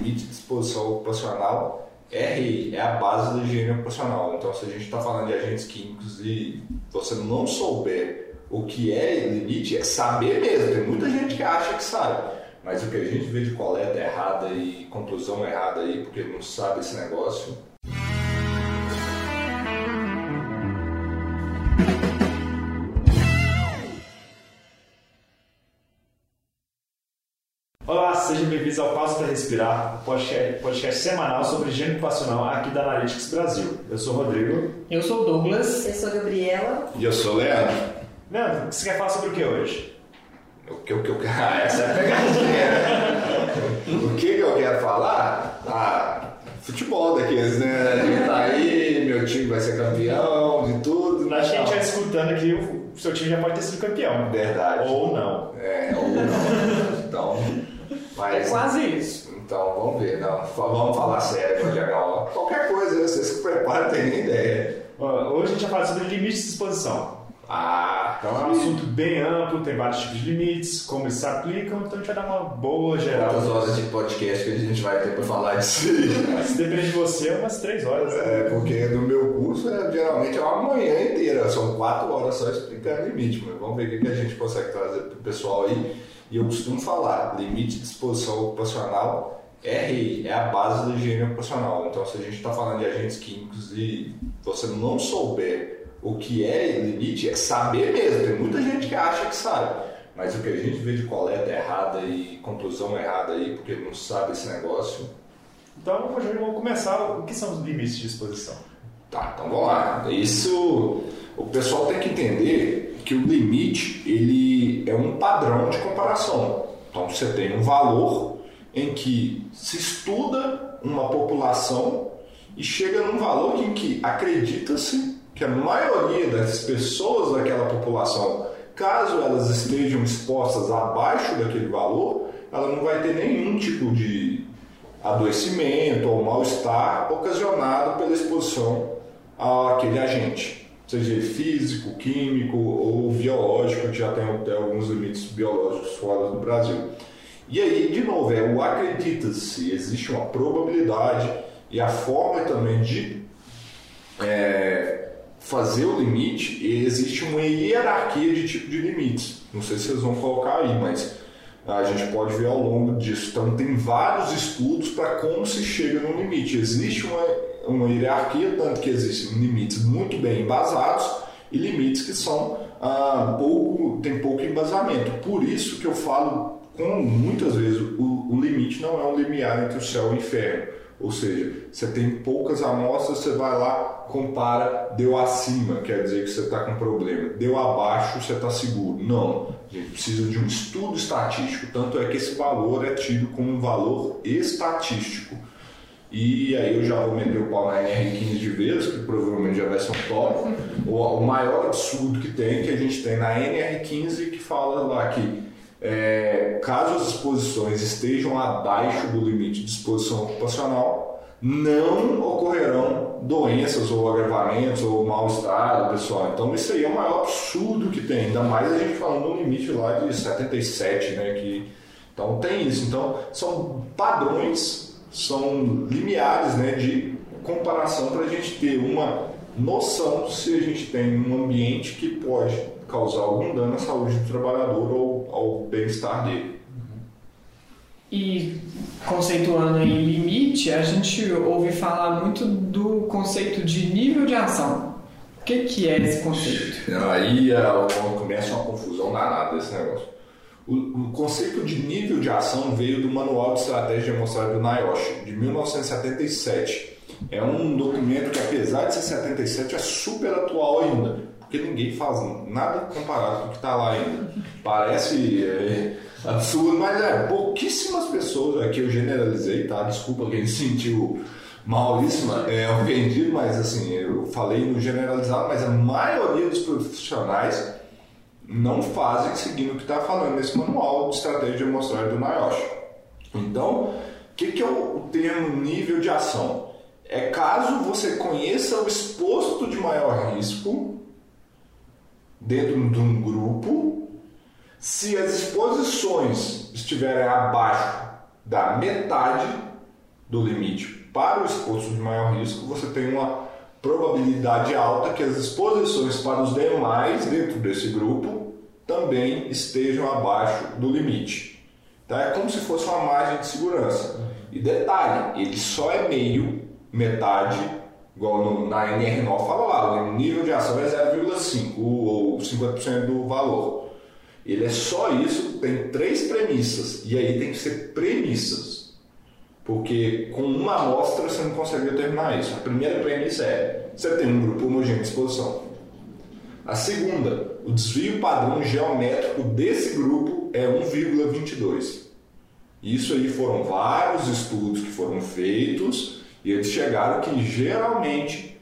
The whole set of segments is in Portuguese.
limite de exposição ocupacional é é a base da higiene ocupacional. Então, se a gente está falando de agentes químicos e você não souber o que é limite, é saber mesmo. Tem muita gente que acha que sabe. Mas o que a gente vê de coleta errada e conclusão errada aí, porque não sabe esse negócio, bem-vindos ao Passo para Respirar, podcast, podcast semanal sobre higiene ocupacional aqui da Analytics Brasil. Eu sou o Rodrigo. Eu sou o Douglas. Eu sou a Gabriela. E eu sou o Leandro. Leandro, você quer falar sobre o que hoje? O que, o que eu quero. Ah, essa é a pegadinha. o que eu quero falar? Ah, futebol daqueles, né? A gente tá aí, meu time vai ser campeão, de tudo. A gente vai escutando que o seu time já pode ter sido campeão. Verdade. Ou não. É, ou não. Então. Mas, É quase isso. Então, vamos ver. Não, vamos falar sério, Rogério. Qualquer coisa, vocês se preparam, não tem nem ideia. Hoje a gente vai falar sobre limites de exposição. Ah, Então é um assunto bem amplo, tem vários tipos de limites, como eles se aplicam, então a gente vai dar uma boa geral. Quantas horas de podcast que a gente vai ter pra falar disso se depende de você, é umas três horas. É, porque no meu curso é, geralmente é uma manhã inteira, são quatro horas só explicando limite, mas vamos ver o que a gente consegue trazer pro pessoal aí. E eu costumo falar, limite de exposição ocupacional é rei, é a base da higiene ocupacional. Então se a gente está falando de agentes químicos e você não souber o que é limite, é saber mesmo. Tem muita gente que acha que sabe. Mas o que a gente vê de coleta errada e conclusão errada aí, porque não sabe esse negócio, Então vamos começar. O que são os limites de exposição? Tá, então vamos lá. Isso, o pessoal tem que entender que o limite ele é um padrão de comparação. Então você tem um valor em que se estuda uma população e chega num valor em que acredita-se que a maioria das pessoas daquela população, caso elas estejam expostas abaixo daquele valor, ela não vai ter nenhum tipo de adoecimento ou mal-estar ocasionado pela exposição àquele agente, seja físico, químico ou biológico, já tem até alguns limites biológicos fora do Brasil. E aí, de novo, é o acredita-se, existe uma probabilidade e a forma também de é, fazer o limite, existe uma hierarquia de tipo de limites. Não sei se vocês vão colocar aí, mas a gente pode ver ao longo disso. Então, tem vários estudos para como se chega no limite. Existe uma, uma hierarquia, tanto que existem limites muito bem embasados e limites que são ah, pouco, tem pouco embasamento. Por isso que eu falo com muitas vezes o, o limite não é um limiar entre o céu e o inferno. Ou seja, você tem poucas amostras, você vai lá, compara, deu acima, quer dizer que você está com problema. Deu abaixo, você está seguro. Não, a gente precisa de um estudo estatístico, tanto é que esse valor é tido como um valor estatístico. E aí eu já vou meter o pau na NR15 de vez, que provavelmente já vai ser um top. O, maior absurdo que tem, que a gente tem na NR15, que fala lá que é, caso as exposições estejam abaixo do limite de exposição ocupacional, não ocorrerão doenças ou agravamentos ou mal-estar pessoal. Então isso aí é o maior absurdo que tem, ainda mais a gente falando do limite lá de 77, né? Que, então tem isso. Então são padrões, são limiares né, de comparação para a gente ter uma noção se a gente tem um ambiente que pode causar algum dano à saúde do trabalhador ou ao bem-estar dele. E conceituando em limite, a gente ouve falar muito do conceito de nível de ação. O que, que é esse conceito? Aí é, começa uma confusão danada esse negócio. O, o, conceito de nível de ação veio do Manual de Estratégia de Amostragem do NIOSH, de 1977. É um documento que, apesar de ser 77, é super atual ainda, porque ninguém faz nada comparado com o que está lá ainda. Parece é, absurdo, mas é pouquíssimas pessoas, aqui eu generalizei, tá? Desculpa quem se sentiu mal isso, é ofendido, mas assim, eu falei no generalizado, mas a maioria dos profissionais não fazem seguindo o que está falando nesse manual de estratégia de amostragem do NIOSH. Então, o que, que é o termo nível de ação? É caso você conheça o exposto de maior risco dentro de um grupo, se as exposições estiverem abaixo da metade, do limite para o exposto de maior risco, você tem uma probabilidade alta que as exposições para os demais dentro desse grupo também estejam abaixo do limite. Então é como se fosse uma margem de segurança. E detalhe, ele só é meio, metade, igual no, na NR9 fala lá, o nível de ação é 0,5 ou 50% do valor. Ele é só isso, tem três premissas, e aí tem que ser premissas. Porque com uma amostra você não consegue determinar isso. A primeira premissa é: você tem um grupo homogêneo de exposição. A segunda, o desvio padrão geométrico desse grupo é 1,22. Isso aí foram vários estudos que foram feitos e eles chegaram que geralmente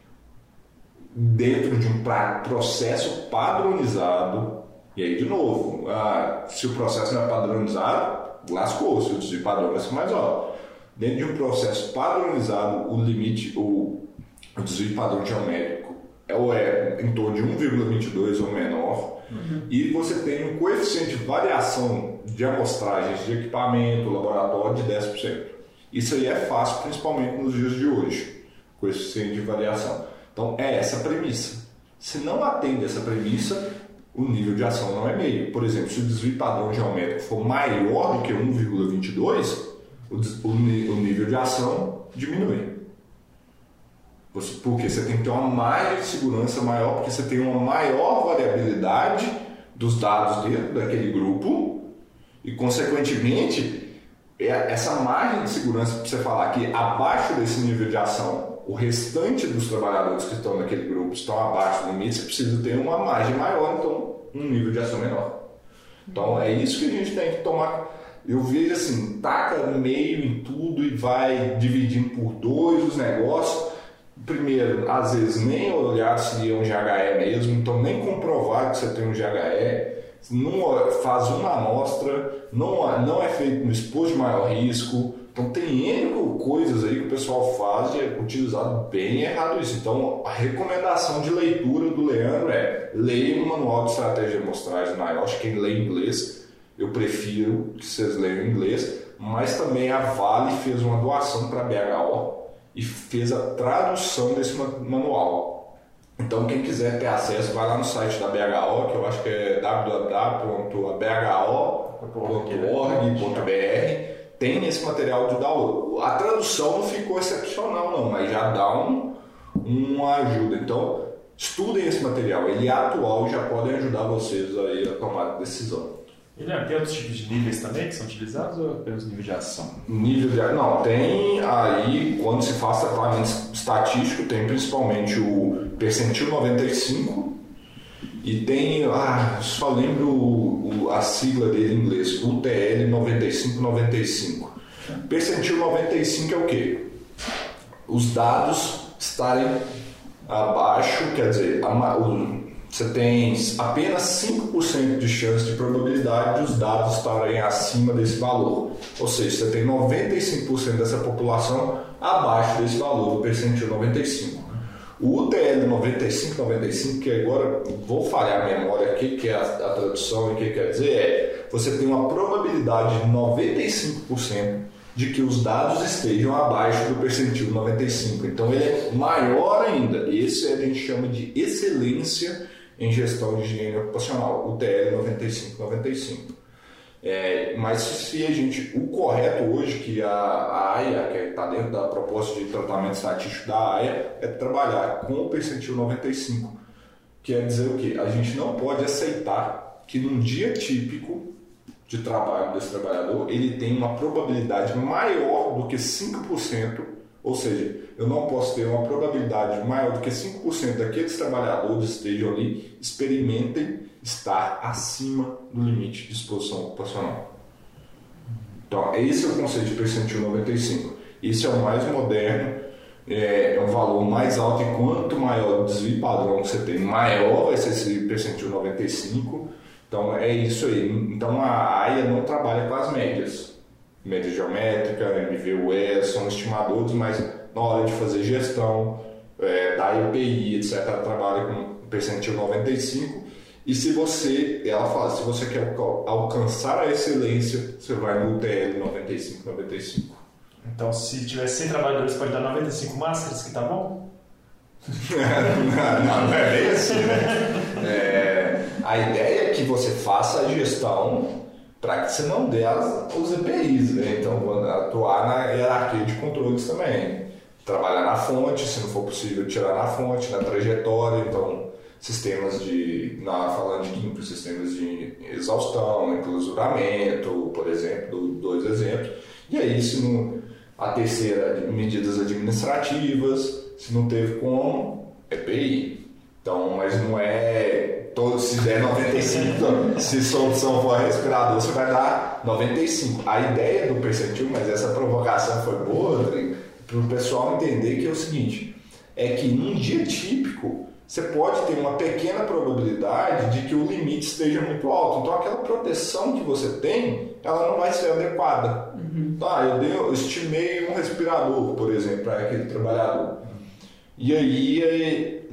dentro de um processo padronizado, e aí de novo, ah, se o processo não é padronizado, lascou, se o desvio padrão vai ser mais alto. Dentro de um processo padronizado, o limite, o, o desvio padrão geométrico ou é em torno de 1,22 ou menor, uhum. e você tem um coeficiente de variação de amostragens de equipamento, laboratório de 10%. Isso aí é fácil, principalmente nos dias de hoje, coeficiente de variação. Então é essa a premissa. Se não atende essa premissa, o nível de ação não é meio. Por exemplo, se o desvio padrão geométrico for maior do que 1,22, o, o, o nível de ação diminui. Porque você tem que ter uma margem de segurança maior, porque você tem uma maior variabilidade dos dados dentro daquele grupo e, consequentemente, é essa margem de segurança para você falar que abaixo desse nível de ação, o restante dos trabalhadores que estão naquele grupo estão abaixo do limite, você precisa ter uma margem maior, então um nível de ação menor. Então é isso que a gente tem que tomar. Eu vejo assim, taca meio em tudo e vai dividindo por dois os negócios primeiro, às vezes nem olhar se é um GHE mesmo, então nem comprovar que você tem um GHE, não faz uma amostra, não, não é feito no exposto de maior risco. Então tem N coisas aí que o pessoal faz e é utilizado bem errado isso. Então a recomendação de leitura do Leandro é leia o manual de estratégia de amostragem na IOSH, quem lê inglês, eu prefiro que vocês leiam inglês, mas também a Vale fez uma doação para a BHO e fez a tradução desse manual. Então, quem quiser ter acesso, vai lá no site da BHO, que eu acho que é www.bho.org.br. Tem esse material de download. A tradução não ficou excepcional, não, mas já dá um, uma ajuda. Então, estudem esse material. Ele é atual e já podem ajudar vocês aí a tomar decisão. E não, tem outros tipos de níveis também que são utilizados ou apenas nível de ação? Nível de Não, tem aí, quando se faz tratamento estatístico, tem principalmente o percentil 95 e tem, ah, só lembro o, a sigla dele em inglês, UTL 9595. Percentil 95 é o quê? Os dados estarem abaixo, quer dizer, a, o, você tem apenas 5% de chance de probabilidade de os dados estarem acima desse valor. Ou seja, você tem 95% dessa população abaixo desse valor, do percentil 95. O UTL 95-95, que agora vou falhar a memória aqui, que é a, a tradução e o que quer dizer, é você tem uma probabilidade de 95% de que os dados estejam abaixo do percentil 95. Então ele é maior ainda. Esse a gente chama de excelência em gestão de higiene ocupacional, o TL 9595. É, mas se a gente, o correto hoje que a, a AIA, que está dentro da proposta de tratamento estatístico da AIA, é trabalhar com o percentil 95. Quer dizer o quê? A gente não pode aceitar que num dia típico de trabalho desse trabalhador, ele tem uma probabilidade maior do que 5% ou seja, eu não posso ter uma probabilidade maior do que 5% daqueles trabalhadores estejam ali, experimentem estar acima do limite de exposição ocupacional. Então, esse é o conceito de percentil 95. Esse é o mais moderno, é, é um valor mais alto, e quanto maior o desvio padrão que você tem, maior vai ser esse percentil 95. Então, é isso aí. Então, a AIA não trabalha com as médias média geométrica, MVUE, são estimadores, mas na hora de fazer gestão, é, da IPI, etc., trabalha com percentil 95. E se você, ela fala, se você quer alcançar a excelência, você vai no UTL 95, 95. Então, se tivesse 100 trabalhadores, pode dar 95 máscaras, que tá bom? não, não é bem assim, né? É, a ideia é que você faça a gestão para que você não dê as, os EPIs, né? Então, atuar na hierarquia de controles também. Trabalhar na fonte, se não for possível, tirar na fonte, na trajetória. Então, sistemas de, na, falando de químico, sistemas de exaustão, enclausuramento, por exemplo, dois exemplos. E aí, se não, a terceira, medidas administrativas, se não teve como, EPI. Então, mas não é todo, se der 95, se sua opção for respirador, você vai dar 95. A ideia do percentil, mas essa provocação foi boa, para o pessoal entender que é o seguinte, é que num dia típico, você pode ter uma pequena probabilidade de que o limite esteja muito alto. Então, aquela proteção que você tem, ela não vai ser adequada. Uhum. Tá, eu, dei, eu estimei um respirador, por exemplo, para aquele trabalhador. E aí,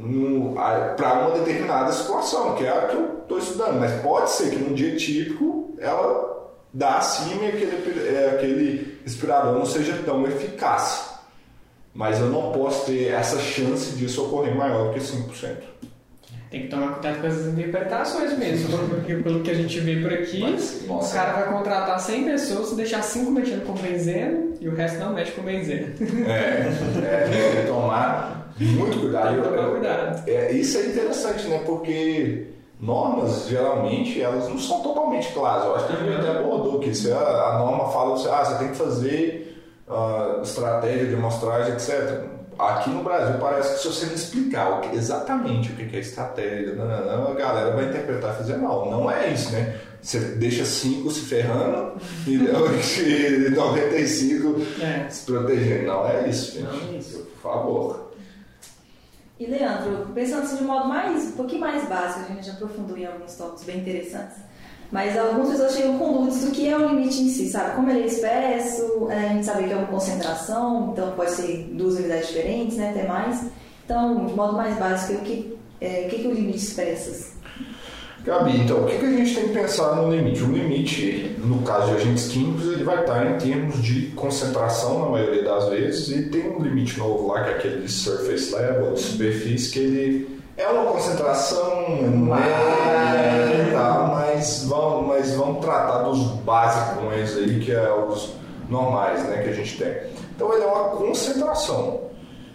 para uma determinada situação, que é a que eu estou estudando. Mas pode ser que num dia típico ela dá acima e aquele, é, aquele respirador não seja tão eficaz. Mas eu não posso ter essa chance disso ocorrer maior que 5%. Tem que tomar cuidado com essas interpretações mesmo, porque pelo que a gente vê por aqui, Mas, o cara vai contratar 100 pessoas, deixar 5 mexendo com benzeno e o resto não mexe com benzeno. É, é tem que tomar muito cuidado. Tem que tomar cuidado. É, isso é interessante, né? Porque normas, geralmente, elas não são totalmente claras. Eu acho que a gente até abordou que se a, norma fala, você, ah, você tem que fazer uh, estratégia de amostragem, etc. Aqui no Brasil parece que se você não explicar exatamente o que é estratégia, não, não, não, a galera vai interpretar e fazer mal. Não é isso, né? Você deixa 5 se ferrando e 95 é. se protegendo. Não é isso, gente. Não é isso. Por favor. E Leandro, pensando assim de modo mais, um pouquinho mais básico, a gente já aprofundou em alguns tópicos bem interessantes. Mas algumas pessoas chegam com dúvidas do que é o limite em si, sabe? Como ele é expresso, é, a gente sabe que é uma concentração, então pode ser duas unidades diferentes, né? Até mais. Então, de modo mais básico, o que, é, o que, o limite expressa? Gabi, então, o que, que a gente tem que pensar no limite? O limite, no caso de agentes químicos, ele vai estar em termos de concentração, na maioria das vezes, e tem um limite novo lá, que é aquele de surface level, de superfície, que ele é uma concentração média, tá, mas, vamos, mas vamos tratar dos básicos aí, que é os normais né, que a gente tem. Então, ele é uma concentração.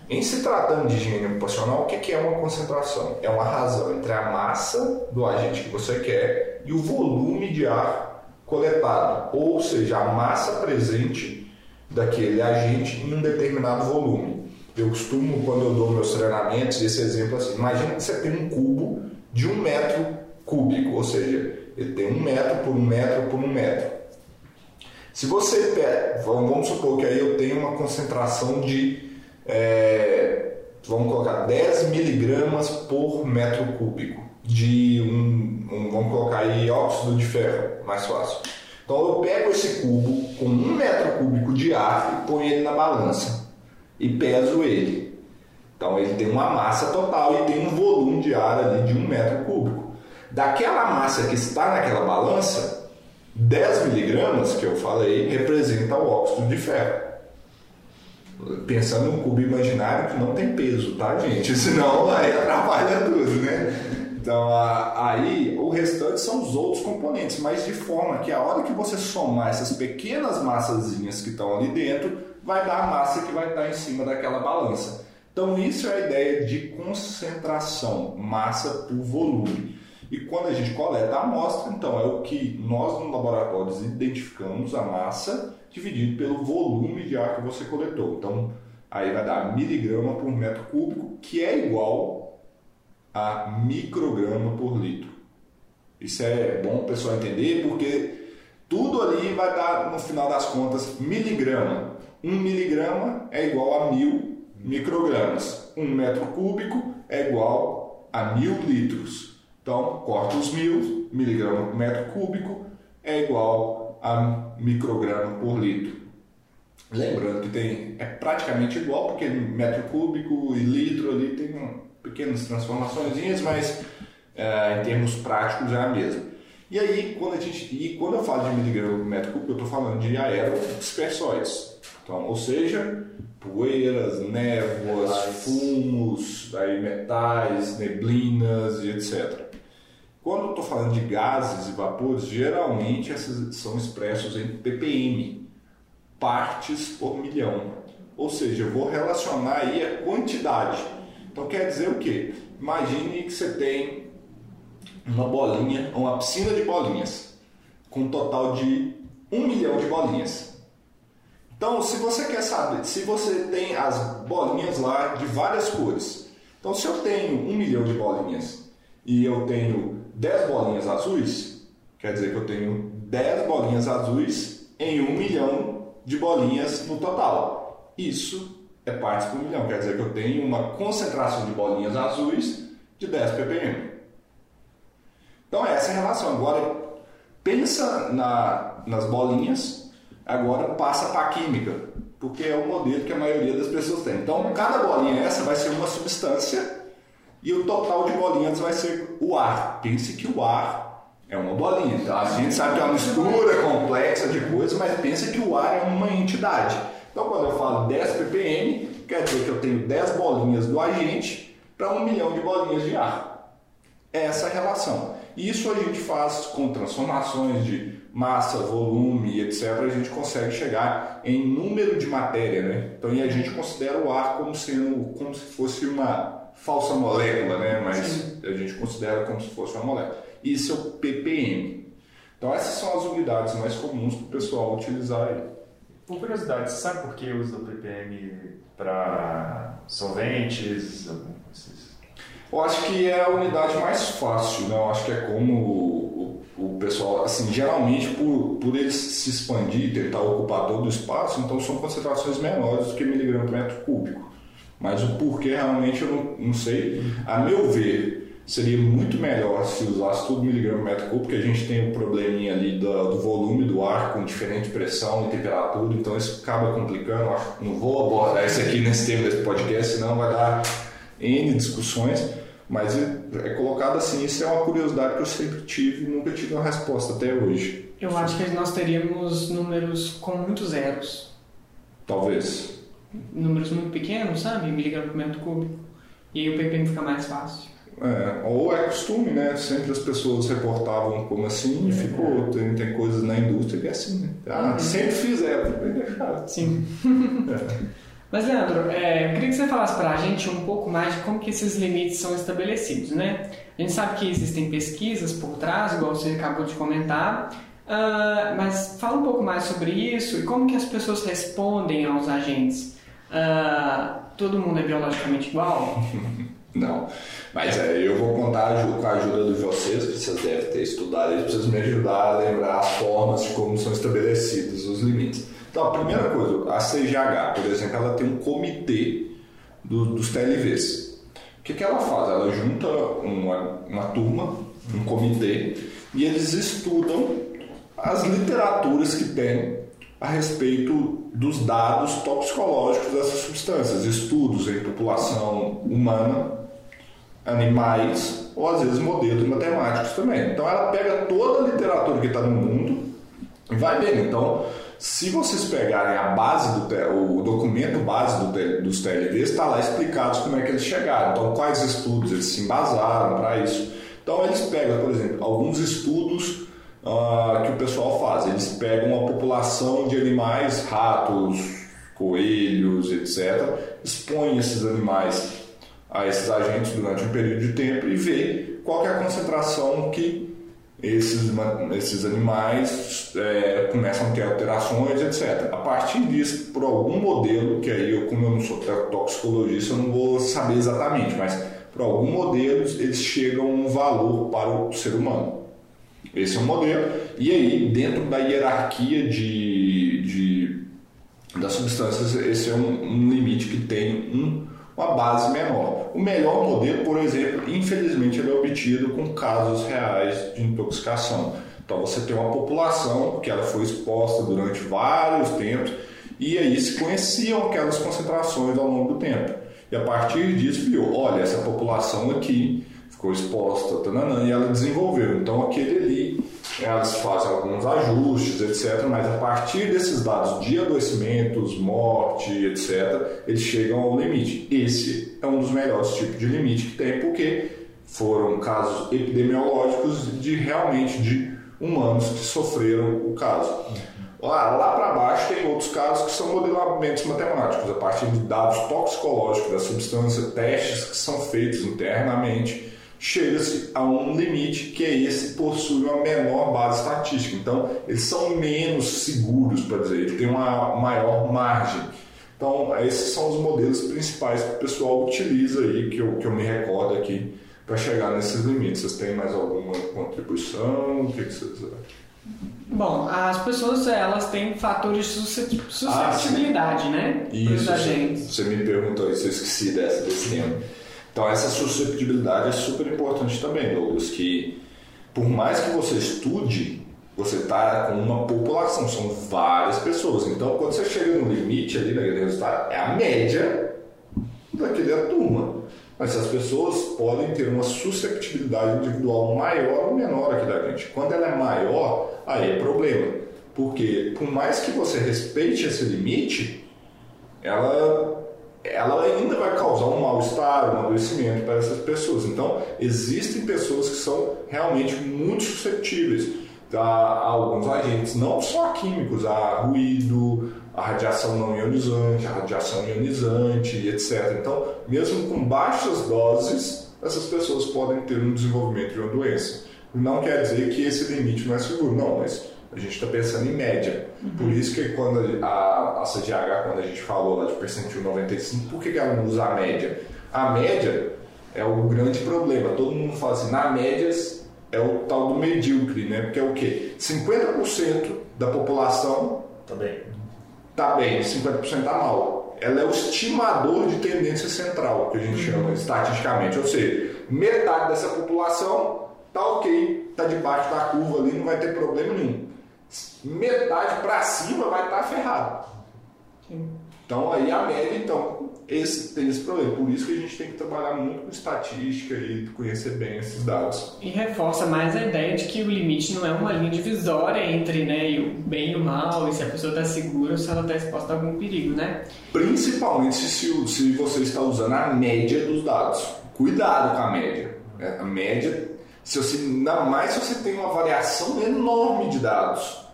Em se tratando de higiene ocupacional, o que é uma concentração? É uma razão entre a massa do agente que você quer e o volume de ar coletado, ou seja, a massa presente daquele agente em um determinado volume. Eu costumo, quando eu dou meus treinamentos, esse exemplo assim: imagina que você tem um cubo de um metro cúbico, ou seja, ele tem um metro por um metro por um metro. Se você pega, vamos supor que aí eu tenho uma concentração de é, vamos colocar 10 miligramas por metro cúbico de um, um, vamos colocar aí óxido de ferro, mais fácil. Então eu pego esse cubo com um metro cúbico de ar e ponho ele na balança e peso ele. Então ele tem uma massa total e tem um volume de ar ali de um metro cúbico. Daquela massa que está naquela balança, 10 miligramas que eu falei representa o óxido de ferro pensando em um cubo imaginário que não tem peso, tá, gente? Senão aí atrapalha tudo, né? Então, aí o restante são os outros componentes, mas de forma que a hora que você somar essas pequenas massazinhas que estão ali dentro, vai dar a massa que vai estar em cima daquela balança. Então, isso é a ideia de concentração, massa por volume. E quando a gente coleta a amostra, então é o que nós no laboratório identificamos a massa dividido pelo volume de ar que você coletou. Então, aí vai dar miligrama por metro cúbico, que é igual a micrograma por litro. Isso é bom o pessoal entender, porque tudo ali vai dar, no final das contas, miligrama. Um miligrama é igual a mil microgramas. Um metro cúbico é igual a mil litros. Então, corta os mil, miligrama por metro cúbico é igual a micrograma por litro. Lembrando que tem, é praticamente igual, porque metro cúbico e litro ali tem pequenas transformações, mas é, em termos práticos é a mesma. E aí, quando, a gente, e quando eu falo de miligrama por metro cúbico, eu estou falando de aerodispersóides. Então, ou seja, poeiras, névoas, fumos, aí metais, neblinas e etc. Quando eu estou falando de gases e vapores, geralmente esses são expressos em ppm, partes por milhão. Ou seja, eu vou relacionar aí a quantidade. Então quer dizer o quê? Imagine que você tem uma bolinha, uma piscina de bolinhas, com um total de um milhão de bolinhas. Então, se você quer saber, se você tem as bolinhas lá de várias cores, então se eu tenho um milhão de bolinhas e eu tenho 10 bolinhas azuis, quer dizer que eu tenho 10 bolinhas azuis em um milhão de bolinhas no total. Isso é partes por milhão, quer dizer que eu tenho uma concentração de bolinhas azuis de 10 ppm. Então essa é a relação. Agora pensa na, nas bolinhas, agora passa para a química, porque é o modelo que a maioria das pessoas tem. Então cada bolinha essa vai ser uma substância e o total de bolinhas vai ser o ar. Pense que o ar é uma bolinha. Então, a gente sabe que é uma mistura complexa de coisas, mas pensa que o ar é uma entidade. Então, quando eu falo 10 ppm, quer dizer que eu tenho 10 bolinhas do agente para um milhão de bolinhas de ar. É essa a relação. Isso a gente faz com transformações de massa, volume, etc. A gente consegue chegar em número de matéria, né? Então, e a gente considera o ar como sendo como se fosse uma falsa molécula, né? mas Sim. a gente considera como se fosse uma molécula. Isso é o ppm. Então essas são as unidades mais comuns para o pessoal utilizar aí. Por curiosidade, você sabe por que usa o ppm para solventes? Eu acho que é a unidade mais fácil, né? Eu acho que é como o, o, pessoal, assim, geralmente por, por eles se expandir, tentar ocupar todo o espaço, então são concentrações menores do que miligrama por metro cúbico. Mas o porquê realmente eu não, não sei. A meu ver, seria muito melhor se usasse tudo miligrama por metro cúbico, porque a gente tem o um probleminha ali do, do, volume do ar com diferente pressão e temperatura, então isso acaba complicando. Não vou abordar isso aqui nesse tema desse podcast, senão vai dar N discussões. Mas é, é colocado assim, isso é uma curiosidade que eu sempre tive e nunca tive uma resposta até hoje. Eu acho que nós teríamos números com muitos zeros. Talvez números muito pequenos, sabe? Miligrama por metro cúbico. E aí o ppm fica mais fácil. É, ou é costume, né? Sempre as pessoas reportavam como assim e ficou. Tem, tem coisas na indústria que é assim, né? Ah, uhum. sempre fizeram, Sim. é. Mas, Leandro, é, eu queria que você falasse para a gente um pouco mais de como que esses limites são estabelecidos, né? A gente sabe que existem pesquisas por trás, igual você acabou de comentar, uh, mas fala um pouco mais sobre isso e como que as pessoas respondem aos agentes. Uh, todo mundo é biologicamente igual? Não. Mas é, eu vou contar com a ajuda de vocês, que vocês devem ter estudado isso, vocês me ajudar a lembrar as formas de como são estabelecidos os limites. Então, a primeira coisa, a CGH, por exemplo, ela tem um comitê do, dos TLVs. O que, que ela faz? Ela junta uma, uma turma, um comitê, e eles estudam as literaturas que tem a respeito dos dados toxicológicos dessas substâncias, estudos em população humana, animais ou às vezes modelos matemáticos também. Então ela pega toda a literatura que está no mundo e vai ver. Então, se vocês pegarem a base do o documento base do, dos TLVs, está lá explicados como é que eles chegaram. Então, quais estudos eles se embasaram para isso. Então, eles pegam, por exemplo, alguns estudos uh, que o pessoal faz. Eles pegam uma população de animais, ratos, coelhos, etc., expõem esses animais a esses agentes durante um período de tempo e vê qual é a concentração que esses, esses animais é, começam a ter alterações, etc. A partir disso, por algum modelo, que aí eu, como eu não sou toxicologista, eu não vou saber exatamente, mas por algum modelo eles chegam a um valor para o ser humano. Esse é um modelo. E aí, dentro da hierarquia de, de das substâncias, esse é um, um limite que tem um, uma base menor. O melhor modelo, por exemplo, infelizmente, ele é obtido com casos reais de intoxicação. Então, você tem uma população que ela foi exposta durante vários tempos e aí se conheciam aquelas concentrações ao longo do tempo. E a partir disso, viu, olha, essa população aqui ficou exposta, tananã, e ela desenvolveu. Então aquele ali elas fazem alguns ajustes, etc. Mas a partir desses dados de adoecimentos, morte, etc., eles chegam ao limite. Esse é um dos melhores tipos de limite que tem, porque foram casos epidemiológicos de realmente de humanos que sofreram o caso. Lá, lá para baixo tem outros casos que são modelamentos matemáticos, a partir de dados toxicológicos da substância, testes que são feitos internamente, chega-se a um limite que é esse possui uma menor base estatística. Então, eles são menos seguros, para dizer, eles têm uma maior margem. Então, esses são os modelos principais que o pessoal utiliza aí, que eu, que eu me recordo aqui, para chegar nesses limites. Vocês têm mais alguma contribuição? O que, que vocês Bom, as pessoas elas têm fatores de suscetibilidade, ah, né? Isso. Você me perguntou isso, eu esqueci dessa, desse tema. Então essa suscetibilidade é super importante também, Douglas, que por mais que você estude, você está com uma população, são várias pessoas. Então quando você chega no limite ali daquele resultado, é a média daquele turma. Mas as pessoas podem ter uma susceptibilidade individual maior ou menor aqui da gente. Quando ela é maior, aí é problema. Porque por mais que você respeite esse limite, ela, ela ainda vai causar um mal-estar, um adoecimento para essas pessoas. Então, existem pessoas que são realmente muito suscetíveis a alguns agentes, não só químicos, a ruído, a radiação não ionizante, a radiação ionizante, etc. Então, mesmo com baixas doses, essas pessoas podem ter um desenvolvimento de uma doença. Não quer dizer que esse limite não é seguro, não, mas a gente está pensando em média. Uhum. Por isso que quando a, a CGH, quando a gente falou lá de percentil 95, por que, que ela não usa a média? A média é o grande problema. Todo mundo fala assim, na média é o tal do medíocre, né? Porque é o quê? 50% da população tá bem está bem, 50% está mal. Ela é o estimador de tendência central, que a gente chama estatisticamente. Ou seja, metade dessa população está ok, está debaixo da curva ali, não vai ter problema nenhum. Metade para cima vai estar tá ferrado. Então aí a média, então, esse, tem esse problema. Por isso que a gente tem que trabalhar muito com estatística e conhecer bem esses dados. E reforça mais a ideia de que o limite não é uma linha divisória entre né, o bem e o mal, e se a pessoa está segura ou se ela está exposta a algum perigo, né? Principalmente se, se você está usando a média dos dados. Cuidado com a média. É, a média, se você, ainda mais se você tem uma variação enorme de dados.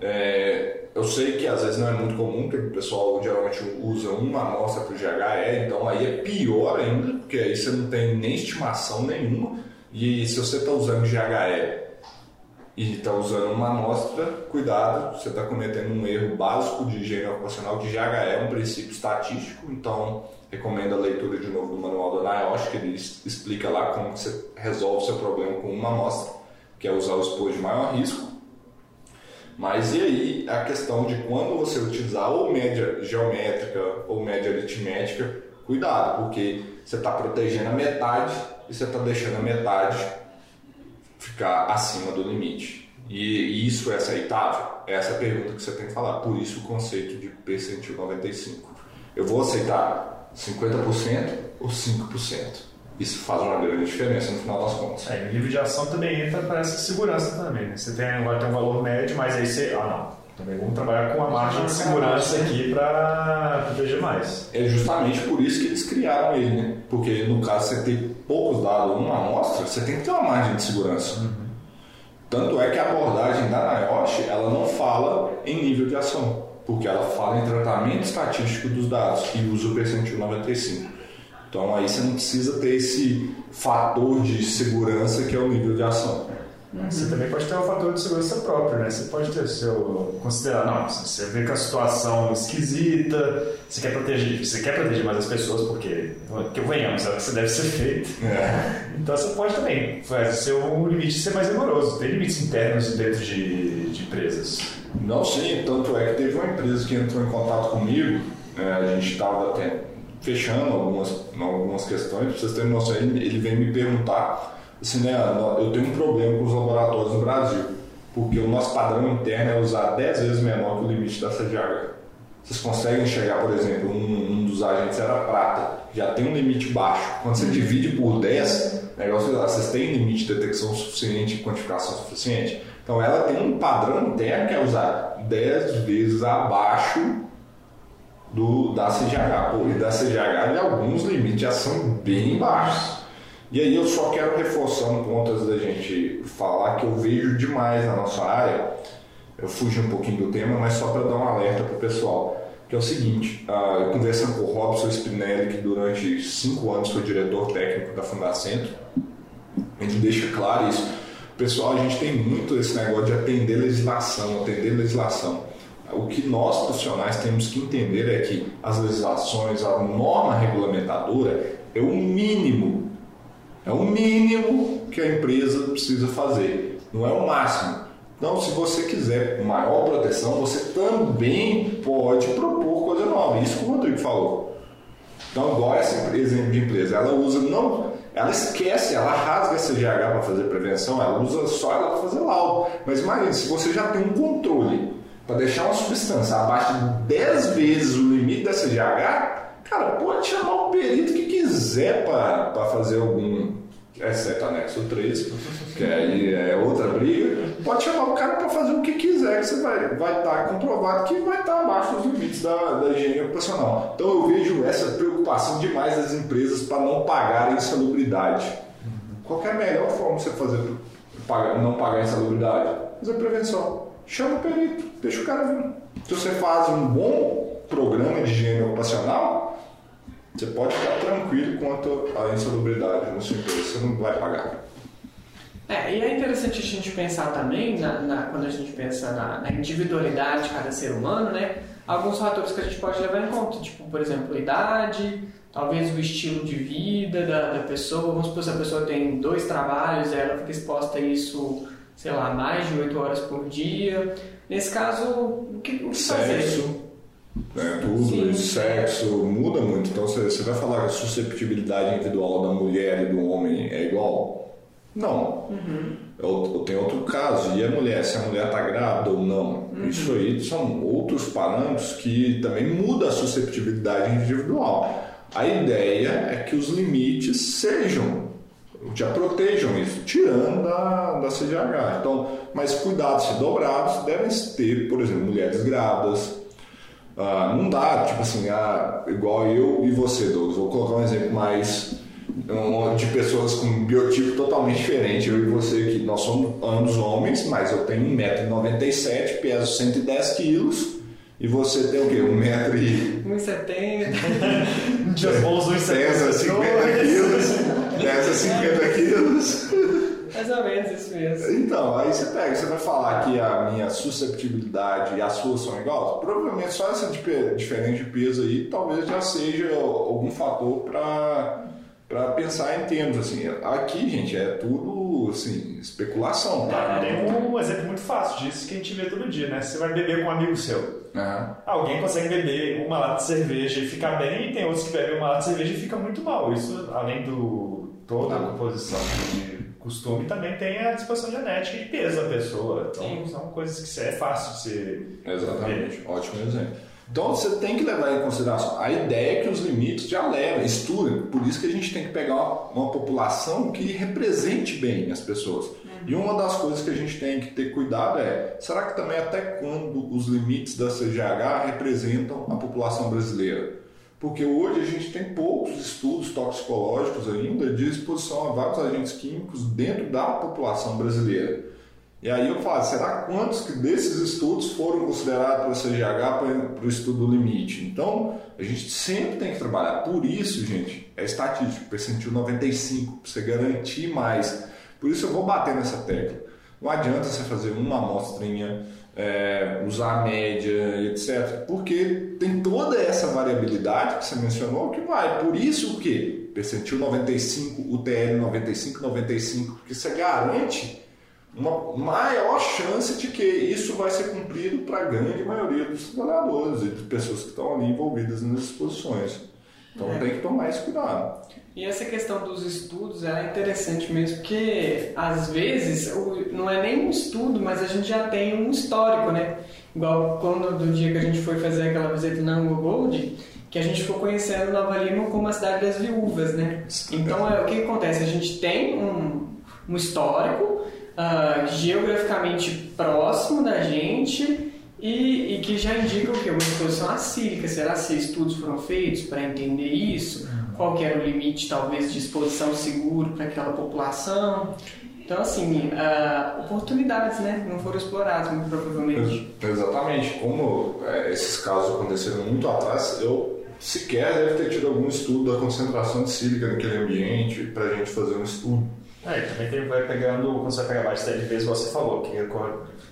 É, eu sei que às vezes não é muito comum, porque o pessoal geralmente usa uma amostra para o GHE, então aí é pior ainda, porque aí você não tem nem estimação nenhuma. E se você está usando GHE e está usando uma amostra, cuidado, você está cometendo um erro básico de higiene ocupacional, que GHE é um princípio estatístico, então recomendo a leitura de novo do manual do NIOSH, que ele explica lá como você resolve o seu problema com uma amostra, que é usar o expor de maior risco mas e aí a questão de quando você utilizar ou média geométrica ou média aritmética, cuidado, porque você está protegendo a metade e você está deixando a metade ficar acima do limite. E isso é aceitável? Essa é a pergunta que você tem que falar. Por isso o conceito de percentil 95. Eu vou aceitar 50% ou 5%? Isso faz uma grande diferença no final das contas. É, o nível de ação também entra para essa segurança também. Né? Você tem, agora tem um valor médio, mas aí você. Ah, não. Também vamos trabalhar com a margem de segurança aqui para proteger mais. É justamente por isso que eles criaram ele, né? Porque no caso você ter poucos dados numa amostra, você tem que ter uma margem de segurança. Uhum. Tanto é que a abordagem da NIOSH, ela não fala em nível de ação, porque ela fala em tratamento estatístico dos dados e usa o percentil 95. Então aí você não precisa ter esse fator de segurança que é o nível de ação. Uhum. Você também pode ter um fator de segurança próprio, né? Você pode ter o seu. considerar, não, você vê que a situação é esquisita, você quer proteger, você quer proteger mais as pessoas, porque, porque venhamos, é o que você deve ser feito. É. Então você pode também fazer o seu limite ser mais rigoroso. Tem limites internos dentro de, de empresas. Não, sim, tanto é que teve uma empresa que entrou em contato comigo, é, a gente estava até fechando algumas, algumas questões, para vocês terem noção, ele, ele vem me perguntar assim, né, eu tenho um problema com os laboratórios no Brasil, porque o nosso padrão interno é usar 10 vezes menor que o limite da CGH. Vocês conseguem chegar, por exemplo, um, um, dos agentes era prata, já tem um limite baixo. Quando você divide por 10, negócio, vocês têm limite de detecção suficiente quantificação suficiente. Então ela tem um padrão interno que é usar 10 vezes abaixo do, da CGH. Pô, e da CGH, alguns limites já são bem baixos. E aí eu só quero reforçar um ponto antes da gente falar que eu vejo demais na nossa área. Eu fugi um pouquinho do tema, mas só para dar um alerta para o pessoal. Que é o seguinte, uh, eu conversando com o Robson Spinelli, que durante cinco anos foi diretor técnico da Fundacentro, gente deixa claro isso. Pessoal, a gente tem muito esse negócio de atender legislação, atender legislação. O que nós profissionais temos que entender é que as legislações, a norma regulamentadora é o mínimo, é o mínimo que a empresa precisa fazer, não é o máximo. Então, se você quiser maior proteção, você também pode propor coisa nova. Isso que o Rodrigo falou. Então, igual essa exemplo de empresa, ela usa não, ela esquece, ela rasga esse GH para fazer prevenção, ela usa só ela para fazer laudo. Mas imagine, se você já tem um controle para deixar uma substância abaixo de 10 vezes o limite da CGH, cara, pode chamar o perito que quiser para fazer algum exceto anexo 13, que aí é outra briga, pode chamar o cara para fazer o que quiser, que você vai estar vai tá comprovado que vai estar tá abaixo dos limites da, da higiene ocupacional. Então eu vejo essa preocupação demais das empresas para não pagarem insalubridade. Qual é a melhor forma de você fazer não pagar insalubridade? Fazer prevenção. Chama o perito, deixa o cara vir. Se você faz um bom programa de higiene ocupacional, você pode ficar tranquilo quanto à insalubridade no seu empresa, você não vai pagar. É, e é interessante a gente pensar também, na, na quando a gente pensa na, na, individualidade de cada ser humano, né? Alguns fatores que a gente pode levar em conta, tipo, por exemplo, a idade, talvez o estilo de vida da, da pessoa. Vamos supor se a pessoa tem dois trabalhos, ela fica exposta a isso, sei lá, mais de oito horas por dia. Nesse caso, o que, o que fazer? Sexo né? Tudo, sim, sexo, muda muito. Então você, você vai falar que a susceptibilidade individual da mulher e do homem é igual? Não. Uhum. Eu, eu, tenho outro caso. E a mulher, se a mulher está grávida ou não? Uhum. Isso aí são outros parâmetros que também muda a susceptibilidade individual. A ideia é que os limites sejam, já protejam isso, tirando da, da CGH. Então, mas cuidados dobrados devem ter, por exemplo, mulheres grávidas, ah, não dá, tipo assim, ah, igual eu e você, Douglas. Vou colocar um exemplo mais um, de pessoas com um biotipo totalmente diferente. Eu e você, que nós somos ambos homens, mas eu tenho 1,97m, peso 110 quilos. E você tem o quê? 1,70m? 1,70m. Dias bons, 1,70m. Pesa 50 quilos. Pesa 50 quilos. Mais ou menos isso mesmo. Então, aí você pega, você vai falar que a minha susceptibilidade e a sua são iguais? Provavelmente só essa diferença de peso aí talvez já seja algum fator para para pensar em termos assim. Aqui, gente, é tudo assim, especulação, tá? É, tem um exemplo muito fácil disso que a gente vê todo dia, né? Você vai beber com um amigo seu. Uhum. Alguém consegue beber uma lata de cerveja e ficar bem, e tem outros que bebem uma lata de cerveja e fica muito mal. Isso, além do toda a composição de costume também tem a disposição genética e peso da pessoa. Então Sim. são coisas que é fácil de ser. Exatamente, ver. ótimo exemplo. Então você tem que levar em consideração a ideia é que os limites já levam, estudem. Por isso que a gente tem que pegar uma, uma população que represente bem as pessoas. Uhum. E uma das coisas que a gente tem que ter cuidado é: será que também até quando os limites da CGH representam a população brasileira? Porque hoje a gente tem poucos estudos toxicológicos ainda de exposição a vários agentes químicos dentro da população brasileira. E aí eu falo, será quantos desses estudos foram considerados para o CGH para o estudo do limite? Então, a gente sempre tem que trabalhar. Por isso, gente, é estatístico, percentil 95, para você garantir mais. Por isso eu vou bater nessa tecla. Não adianta você fazer uma amostrinha, é, usar a média, etc. Porque tem toda essa variabilidade que você mencionou que vai. Por isso que percentil 95, UTL 95, 95, porque você garante uma maior chance de que isso vai ser cumprido para a grande maioria dos trabalhadores e de pessoas que estão ali envolvidas nas exposições. Então é. tem que tomar esse cuidado. E essa questão dos estudos é interessante mesmo, porque às vezes não é nem um estudo, mas a gente já tem um histórico, né? Igual quando do dia que a gente foi fazer aquela visita na Ango Gold, que a gente ficou conhecendo Nova Lima como a cidade das viúvas, né? Então é, o que acontece? A gente tem um, um histórico, uh, geograficamente próximo da gente e, e, que já indicam que uma exposição acílica. Será se estudos foram feitos para entender isso? Qual que era o limite, talvez, de exposição seguro para aquela população? Então, assim, uh, oportunidades, né? Não foram exploradas, muito provavelmente. Exatamente. Como é, esses casos aconteceram muito atrás, eu sequer deve ter tido algum estudo da concentração de sílica naquele ambiente para a gente fazer um estudo. É, também tem, vai pegando, quando você vai pegar mais de vez, você falou, que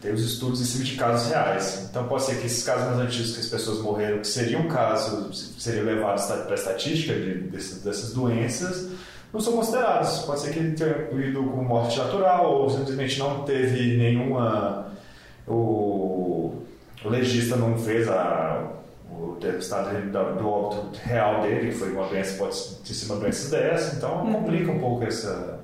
tem os estudos em cima de casos reais. Então pode ser que esses casos mais antigos que as pessoas morreram, que seriam casos, seriam levados para a estatística de, dessas, dessas doenças, não são considerados. Pode ser que ele tenha ido com morte natural ou simplesmente não teve nenhuma. O, o legista não fez a, o estado do óbito real dele, que foi uma doença, pode ser uma doença dessa, então complica um pouco essa,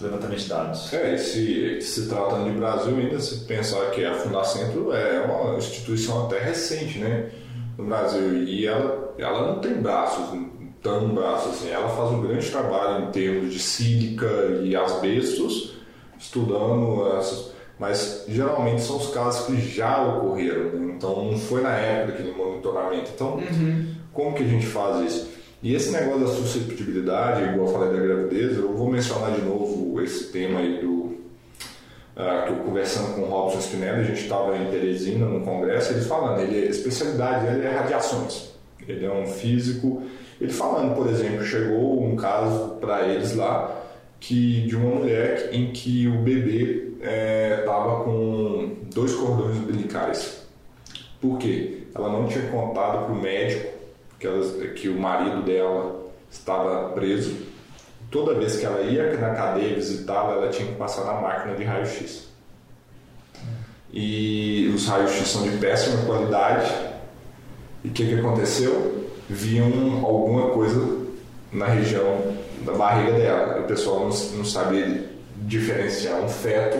levantamento de dados. É, e se, se tratando de Brasil, ainda se pensar que a Fundacentro é uma instituição até recente, né? No Brasil, e ela, ela não tem braços tão braço assim. Ela faz um grande trabalho em termos de sílica e asbestos, estudando essas. Mas geralmente são os casos que já ocorreram, né? então não foi na época daquele monitoramento. Então, uhum. como que a gente faz isso? E esse negócio da susceptibilidade, igual eu falei da gravidez, eu vou mencionar de novo esse tema aí do. Uh, que eu conversando com o Robson Spinelli, a gente estava em Teresina, no congresso, ele falando, ele, a especialidade dele é radiações. Ele é um físico ele falando, por exemplo, chegou um caso para eles lá que de uma mulher em que o bebê estava é, com dois cordões umbilicais. Por quê? Ela não tinha contado para o médico que, ela, que o marido dela estava preso. Toda vez que ela ia na cadeia visitá-la, ela tinha que passar na máquina de raio-x. E os raios-x são de péssima qualidade. E o que, que aconteceu? viam alguma coisa na região da barriga dela. O pessoal não, não sabia diferenciar um feto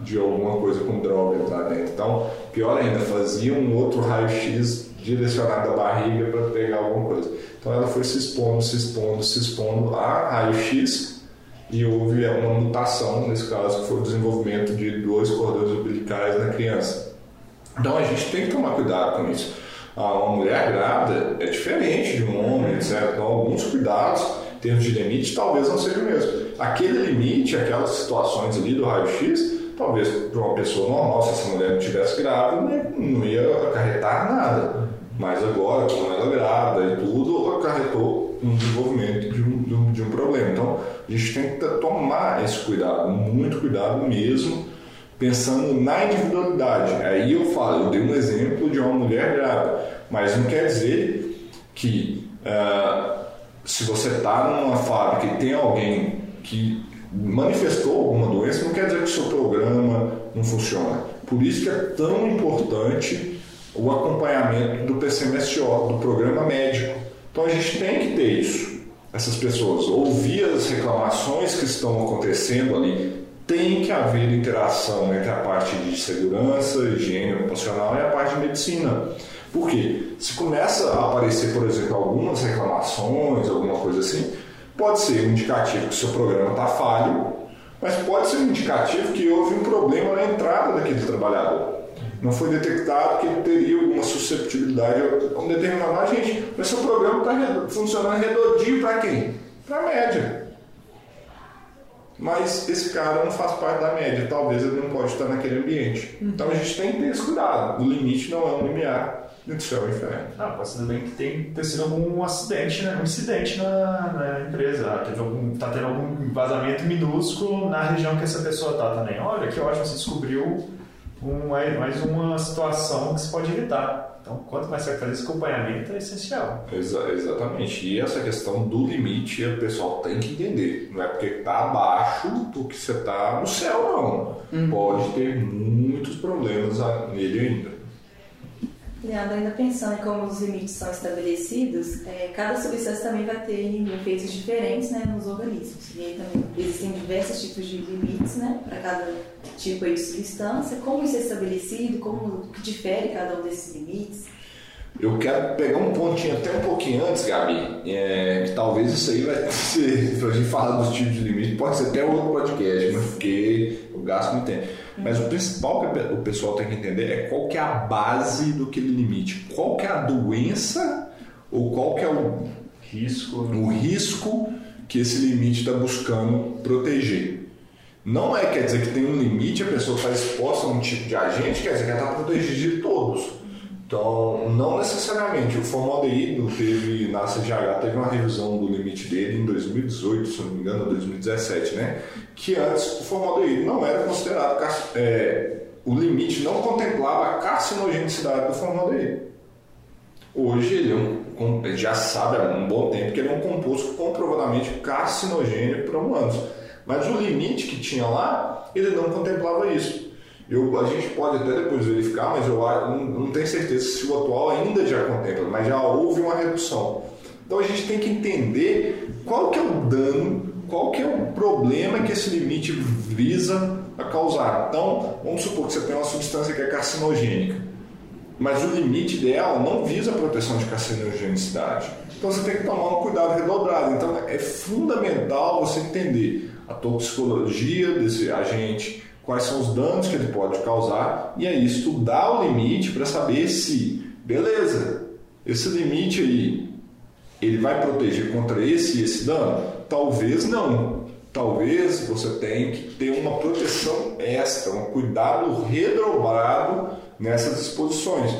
de alguma coisa com droga lá dentro. Então, pior ainda, fazia um outro raio-x direcionado à barriga para pegar alguma coisa. Então ela foi se expondo, se expondo, se expondo a raio-x e houve uma mutação, nesse caso, que foi o desenvolvimento de dois cordões umbilicais na criança. Então a gente tem que tomar cuidado com isso uma mulher grávida é diferente de um homem, etc. Então, alguns cuidados em termos de limite talvez não seja o mesmo. Aquele limite, aquelas situações ali do raio-x, talvez para uma pessoa normal, se essa mulher não estivesse grávida, né, não ia acarretar nada. Mas agora, como ela é grávida e tudo, acarretou um desenvolvimento de um, de um, de um problema. Então, a gente tem que tomar esse cuidado, muito cuidado mesmo pensando na individualidade. Aí eu falo, eu dei um exemplo de uma mulher grávida, mas não quer dizer que uh, se você está numa fábrica e tem alguém que manifestou alguma doença, não quer dizer que o seu programa não funciona. Por isso que é tão importante o acompanhamento do PCMSO, do programa médico. Então a gente tem que ter isso, essas pessoas, ouvir as reclamações que estão acontecendo ali, tem que haver interação entre a parte de segurança, higiene ocupacional e a parte de medicina. Por quê? Se começa a aparecer, por exemplo, algumas reclamações, alguma coisa assim, pode ser um indicativo que seu programa está falho, mas pode ser um indicativo que houve um problema na entrada daquele trabalhador. Não foi detectado que ele teria alguma susceptibilidade a um determinado agente. Mas seu programa está funcionando redondinho para quem? Para a média. Mas esse cara não faz parte da média, talvez ele não pode estar naquele ambiente. Então a gente tem que ter esse cuidado. O limite não é um limiar entre céu e inferno. Ah, pode ser também que tem ter sido algum acidente, né? um incidente na, na empresa. Ah, teve algum, tá tendo algum vazamento minúsculo na região que essa pessoa está também. Olha que ótimo, você descobriu um, mais uma situação que se pode evitar. Então, quanto mais você vai fazer esse acompanhamento é essencial. Exa exatamente. E essa questão do limite, o pessoal tem que entender. Não é porque está abaixo porque você está no céu, não. Uhum. Pode ter muitos problemas nele ainda. Leandro, ainda pensando em como os limites são estabelecidos, é, cada substância também vai ter efeitos diferentes né, nos organismos. E aí também existem diversos tipos de limites né, para cada tipo de substância. Como isso é estabelecido, como que difere cada um desses limites? Eu quero pegar um pontinho até um pouquinho antes, Gabi, é, que talvez isso aí vai ser, pra gente falar dos tipos de limite, pode ser até outro podcast, mas porque eu gasto muito tempo. Mas o principal que o pessoal tem que entender é qual que é a base do aquele limite, qual que é a doença ou qual que é o risco, o risco que esse limite está buscando proteger. Não é quer dizer que tem um limite, a pessoa está exposta a um tipo de agente, quer dizer que ela está protegida de todos. Então, não necessariamente. O formaldeído teve, na CGH, teve uma revisão do limite dele em 2018, se não me engano, 2017, né? Que antes o formaldeído não era considerado, é, o limite não contemplava a carcinogenicidade do formaldeído. Hoje ele é um, já sabe há um bom tempo que ele é um composto comprovadamente carcinogênio para humanos. Mas o limite que tinha lá, ele não contemplava isso. Eu, a gente pode até depois verificar, mas eu não, não tenho certeza se o atual ainda já contempla, mas já houve uma redução. Então a gente tem que entender qual que é o dano, qual que é o problema que esse limite visa a causar. Então, vamos supor que você tem uma substância que é carcinogênica, mas o limite ideal não visa a proteção de carcinogenicidade. Então você tem que tomar um cuidado redobrado. Então é fundamental você entender a toxicologia desse agente, quais são os danos que ele pode causar, e aí estudar o limite para saber se, beleza, esse limite aí, ele vai proteger contra esse e esse dano? Talvez não. Talvez você tenha que ter uma proteção extra, um cuidado redobrado nessas exposições.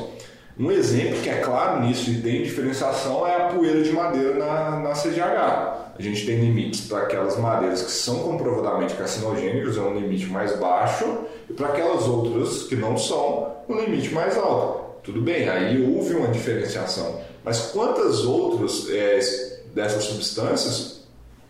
Um exemplo que é claro nisso e tem diferenciação é a poeira de madeira na, na CGH. A gente tem limites para aquelas madeiras que são comprovadamente carcinogênicas, é um limite mais baixo, e para aquelas outras que não são, um limite mais alto. Tudo bem, aí houve uma diferenciação. Mas quantas outras é, dessas substâncias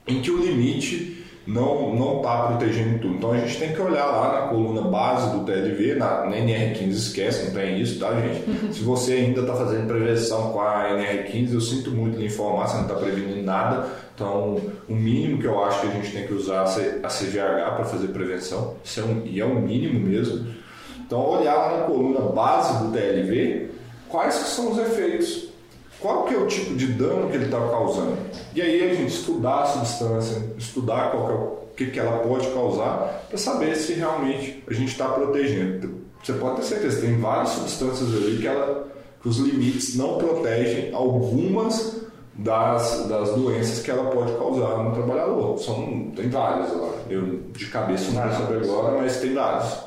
em que o limite não não está protegendo tudo. Então a gente tem que olhar lá na coluna base do TLV, na, na NR15 esquece, não tem isso, tá gente? Se você ainda está fazendo prevenção com a NR15, eu sinto muito lhe informar, você não está prevenindo nada. Então o mínimo que eu acho que a gente tem que usar a CGH para fazer prevenção, isso é um, e é o um mínimo mesmo. Então olhar lá na coluna base do TLV, quais são os efeitos qual que é o tipo de dano que ele está causando. E aí a gente estudar a substância, estudar qual que é o que, que ela pode causar, para saber se realmente a gente está protegendo. Você pode ter certeza, tem várias substâncias ali que, ela, que os limites não protegem algumas das, das doenças que ela pode causar no trabalhador. São, tem várias agora. Eu de cabeça não vou saber agora, mas tem várias.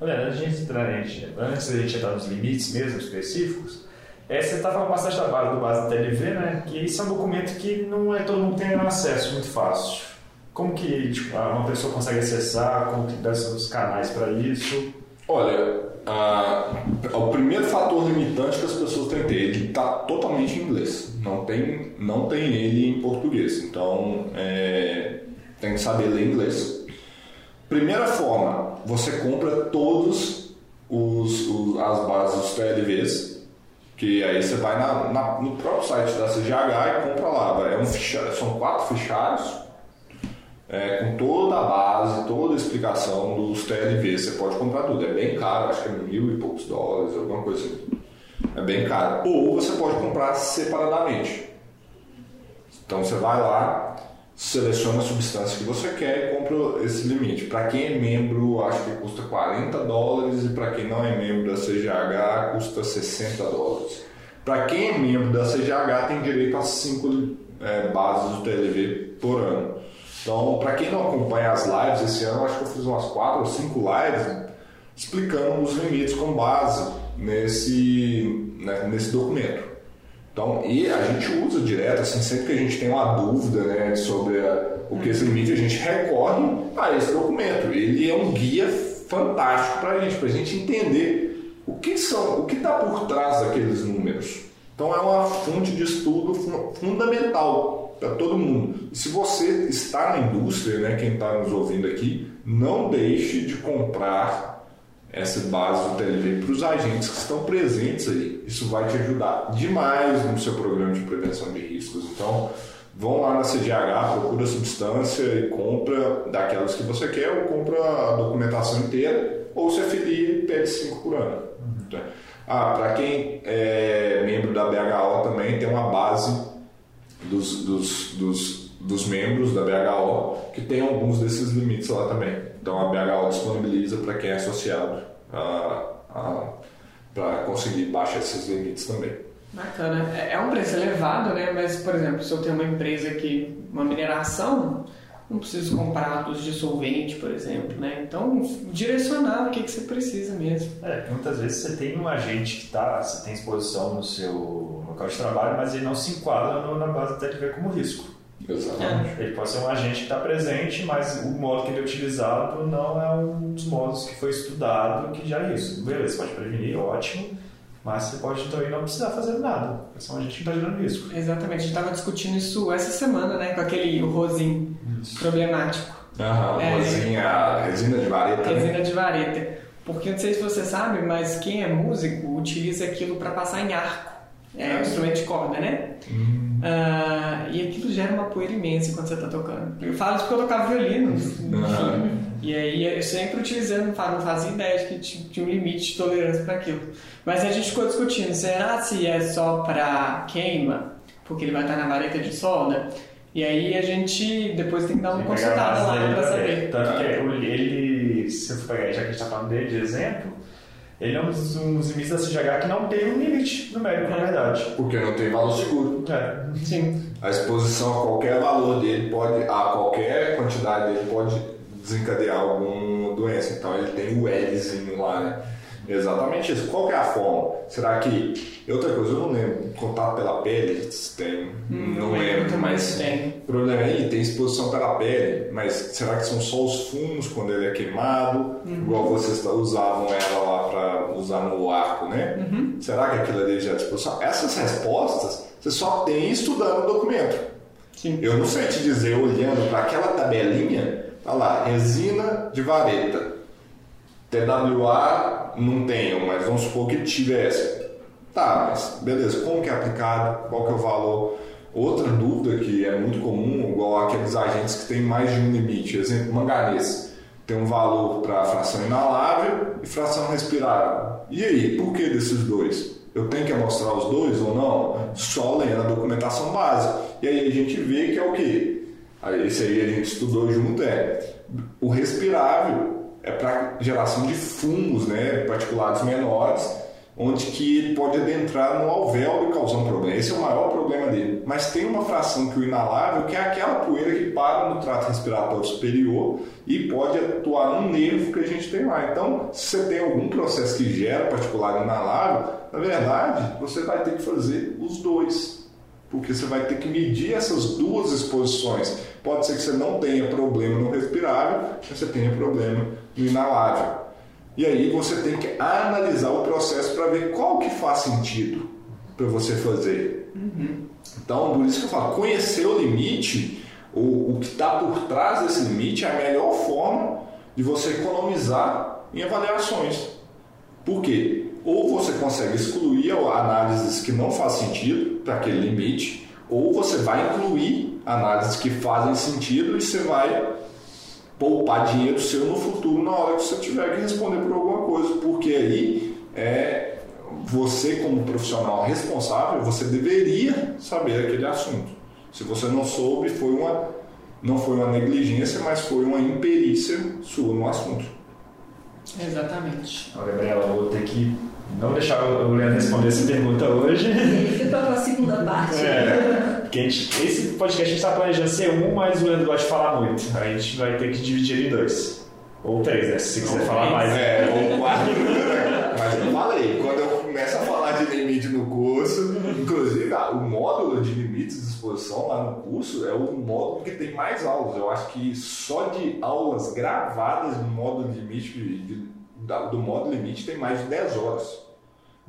Olha, antes de entrar, antes a gente entrar nos limites mesmo específicos, é, você está falando bastante da base do base da TLV, né? Que isso é um documento que não é todo mundo tem acesso muito fácil. Como que tipo, uma pessoa consegue acessar? Como que dá os canais para isso? Olha, a, o primeiro fator limitante que as pessoas têm que ele está totalmente em inglês. Não tem, não tem ele em português. Então, é, tem que saber ler inglês. Primeira forma, você compra todos os, os as bases dos TLVs que aí você vai na, na, no próprio site da CGH e compra lá. É um fichário, são quatro fichários é, com toda a base, toda a explicação dos TLV. Você pode comprar tudo. É bem caro, acho que é mil e poucos dólares, alguma coisa assim. É bem caro. Ou você pode comprar separadamente. Então você vai lá, seleciona a substância que você quer e compra esse limite. Para quem é membro, acho que custa 40 dólares e para quem não é membro da CGH, custa 60 dólares. Para quem é membro da CGH, tem direito a 5 é, bases do TLV por ano. Então, para quem não acompanha as lives esse ano, acho que eu fiz umas 4 ou 5 lives explicando os limites com base nesse, né, nesse documento. Então, e a gente usa direto, assim, sempre que a gente tem uma dúvida né, sobre a, o que esse limite, a gente recorre a esse documento. Ele é um guia fantástico para a gente, para a gente entender o que são, o que está por trás daqueles números. Então é uma fonte de estudo fundamental para todo mundo. E se você está na indústria, né, quem está nos ouvindo aqui, não deixe de comprar essa base do TLV para os agentes que estão presentes aí. Isso vai te ajudar demais no seu programa de prevenção de riscos. Então, vão lá na CGH, procura a substância e compra daquelas que você quer, ou compra a documentação inteira, ou se afilia e pede 5 por ano. Uhum. Ah, para quem é membro da BHO também tem uma base dos, dos, dos, dos membros da BHO que tem alguns desses limites lá também. Então a BHO disponibiliza para quem é associado para conseguir baixar esses limites também. Bacana. É, é um preço elevado, né? Mas, por exemplo, se eu tenho uma empresa que, uma mineração, não preciso comprar dos dissolvente, por exemplo, né? Então, direcionar o que, que você precisa mesmo. É, muitas vezes você tem um agente que tá, você tem exposição no seu local de trabalho, mas ele não se enquadra no, na base TLV como risco. Exatamente. Ele pode ser um agente que está presente, mas o modo que ele é utilizado não é um dos modos que foi estudado que já é isso. Beleza, pode prevenir, ótimo mas você pode também não precisar fazer nada, porque senão a gente está gerando risco. Exatamente, a gente estava discutindo isso essa semana, né, com aquele o rosin problemático. Aham, é, rosinha, resina de vareta. Né? Resina né? de vareta. Porque não sei se você sabe, mas quem é músico utiliza aquilo para passar em arco. É um instrumento de corda, né? Hum. Uh, e aquilo gera uma poeira imensa quando você está tocando. Eu falo isso porque eu tocava violino. Uhum. E aí eu sempre utilizando, não fazia ideia de que tinha um limite de tolerância para aquilo. Mas a gente ficou discutindo, será se é só para queima, porque ele vai estar na vareta de solda? E aí a gente depois tem que dar uma consultada lá para saber. Tanto que ele, se eu já que a gente está falando dele de exemplo, ele é um dos, um dos limites da CGH que não tem um limite numérico, na verdade. Porque não tem valor seguro. É. Sim. A exposição a qualquer valor dele pode, a qualquer quantidade dele pode desencadear alguma doença. Então ele tem o Lzinho lá, né? Exatamente isso. Qual que é a forma? Será que. Outra coisa, eu não lembro. Contato pela pele tem. Hum, não, lembro, mas. Tem. O problema aí tem exposição pela pele, mas será que são só os fumos quando ele é queimado? Uhum. Igual vocês usavam ela lá para usar no arco, né? Uhum. Será que aquilo ali já é exposição? Essas respostas você só tem estudando o documento. Sim. Eu não sei te dizer, olhando para aquela tabelinha, tá lá, resina de vareta. TWA não tenho, mas vamos supor que tivesse. Tá, mas beleza, como que é aplicado? Qual que é o valor? Outra dúvida que é muito comum, igual aqueles agentes que têm mais de um limite, exemplo, manganês, tem um valor para fração inalável e fração respirável. E aí, por que desses dois? Eu tenho que mostrar os dois ou não? Só lendo a documentação básica. E aí a gente vê que é o quê? Esse aí a gente estudou junto, é o respirável é para geração de fungos, né, particulados menores, onde que ele pode adentrar no alvéolo e causar um problema. Esse é o maior problema dele. Mas tem uma fração que o inalável, que é aquela poeira que para no trato respiratório superior e pode atuar no nervo que a gente tem lá. Então, se você tem algum processo que gera particular inalável, na verdade, você vai ter que fazer os dois. Porque você vai ter que medir essas duas exposições. Pode ser que você não tenha problema no respirável, mas você tenha problema no inalável. E aí você tem que analisar o processo para ver qual que faz sentido para você fazer. Uhum. Então, por isso que eu falo, conhecer o limite, o, o que está por trás desse limite é a melhor forma de você economizar em avaliações. Por quê? Ou você consegue excluir análises que não fazem sentido para aquele limite, ou você vai incluir análises que fazem sentido e você vai poupar dinheiro seu no futuro na hora que você tiver que responder por alguma coisa, porque aí é você como profissional responsável, você deveria saber aquele assunto. Se você não soube, foi uma não foi uma negligência, mas foi uma imperícia sua no assunto. Exatamente. Gabriela, vou ter que não deixar o Leandro responder essa pergunta hoje. E fica para a segunda parte. É, porque gente, esse podcast a gente está planejando ser um, mas o Leandro gosta de falar muito. A gente vai ter que dividir ele em dois. Ou três, né? Se você quiser falar mais. É, ou quatro. mas eu falei, quando eu começo a falar de limite no curso, inclusive ah, o módulo de limites de exposição lá no curso é o módulo que tem mais aulas. Eu acho que só de aulas gravadas no módulo de limite de, do módulo limite tem mais de 10 horas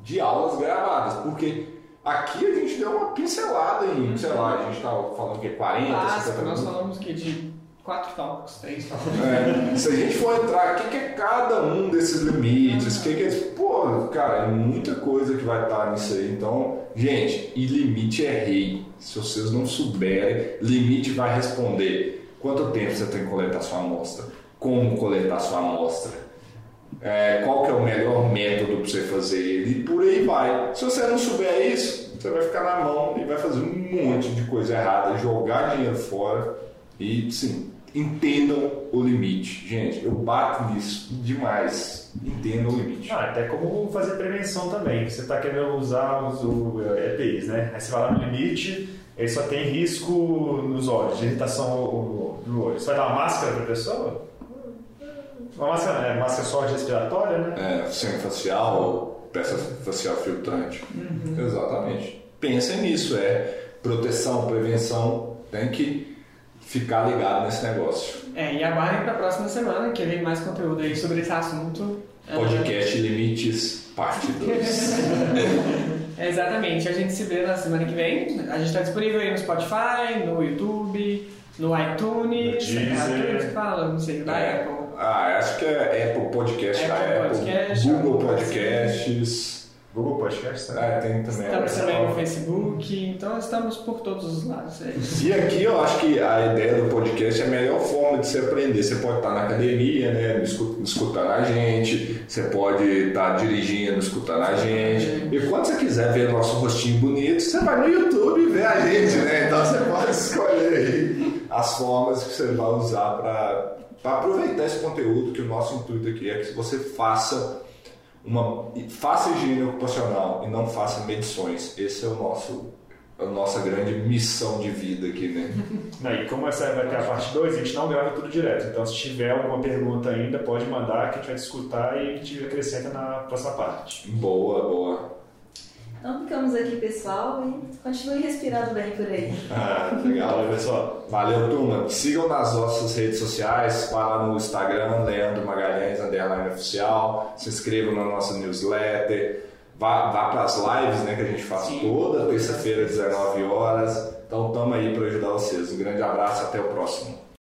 de aulas gravadas, porque aqui a gente deu uma pincelada em, sei lá, a gente estava tá falando que 40, Básico, 50 nós falamos que de quatro tópicos, três tópicos. É, se a gente for entrar, o que, que, é cada um desses limites? O que, que é. Pô, cara, é muita coisa que vai estar nisso aí. Então, gente, e limite é rei. Se vocês não souberem, limite vai responder quanto tempo você tem que coletar sua amostra, como coletar sua amostra é, qual que é o melhor método para você fazer ele e por aí vai. Se você não souber isso, você vai ficar na mão e vai fazer um monte de coisa errada, jogar dinheiro fora e sim, entendam o limite. Gente, eu bato nisso demais. Entendam o limite. Ah, até como fazer prevenção também. Você está querendo usar os EPIs, né? Aí você vai lá no limite, ele só tem risco nos olhos, irritação no olho. Você vai dar uma máscara para a pessoa? Uma máscara, né? Máscara só respiratória, né? É, sem facial, peça facial filtrante. Uhum. Exatamente. Pensem nisso, é proteção, prevenção, tem que ficar ligado nesse negócio. É, e aguardem para a próxima semana que vem mais conteúdo aí sobre esse assunto. Podcast Limites, parte 2. é, exatamente, a gente se vê na semana que vem. A gente está disponível aí no Spotify, no YouTube, no iTunes. No Deezer. É, fala, não sei, da é. Apple. Ah, acho que é Apple Podcast, Apple, Apple Podcast, Google Podcasts. Google Podcast também. É, tem também. Estamos também no Facebook, então estamos por todos os lados. É e aqui eu acho que a ideia do podcast é a melhor forma de se aprender. Você pode estar na academia, né, escutando a gente, você pode estar dirigindo, escutando a gente. E quando você quiser ver nosso rostinho bonito, você vai no YouTube e vê a gente, né? Então você pode escolher aí as formas que você vai usar para aproveitar esse conteúdo, que o nosso intuito aqui é que você faça uma faça higiene ocupacional e não faça medições. Esse é o nosso a nossa grande missão de vida aqui, né? Não, e como essa vai ter a parte 2, a gente não grava tudo direto. Então, se tiver alguma pergunta ainda, pode mandar que a gente vai escutar e a gente acrescenta na próxima parte. Boa, boa. Então ficamos aqui, pessoal, e continue respirando bem por aí. Ah, legal. Pessoal. Valeu, turma. Sigam nas nossas redes sociais, lá no Instagram, Leandro Magalhães, underline oficial. Se inscrevam na nossa newsletter. Vá, vá para as lives né, que a gente faz Sim. toda terça-feira, 19 horas. Então, estamos aí para ajudar vocês. Um grande abraço, até o próximo.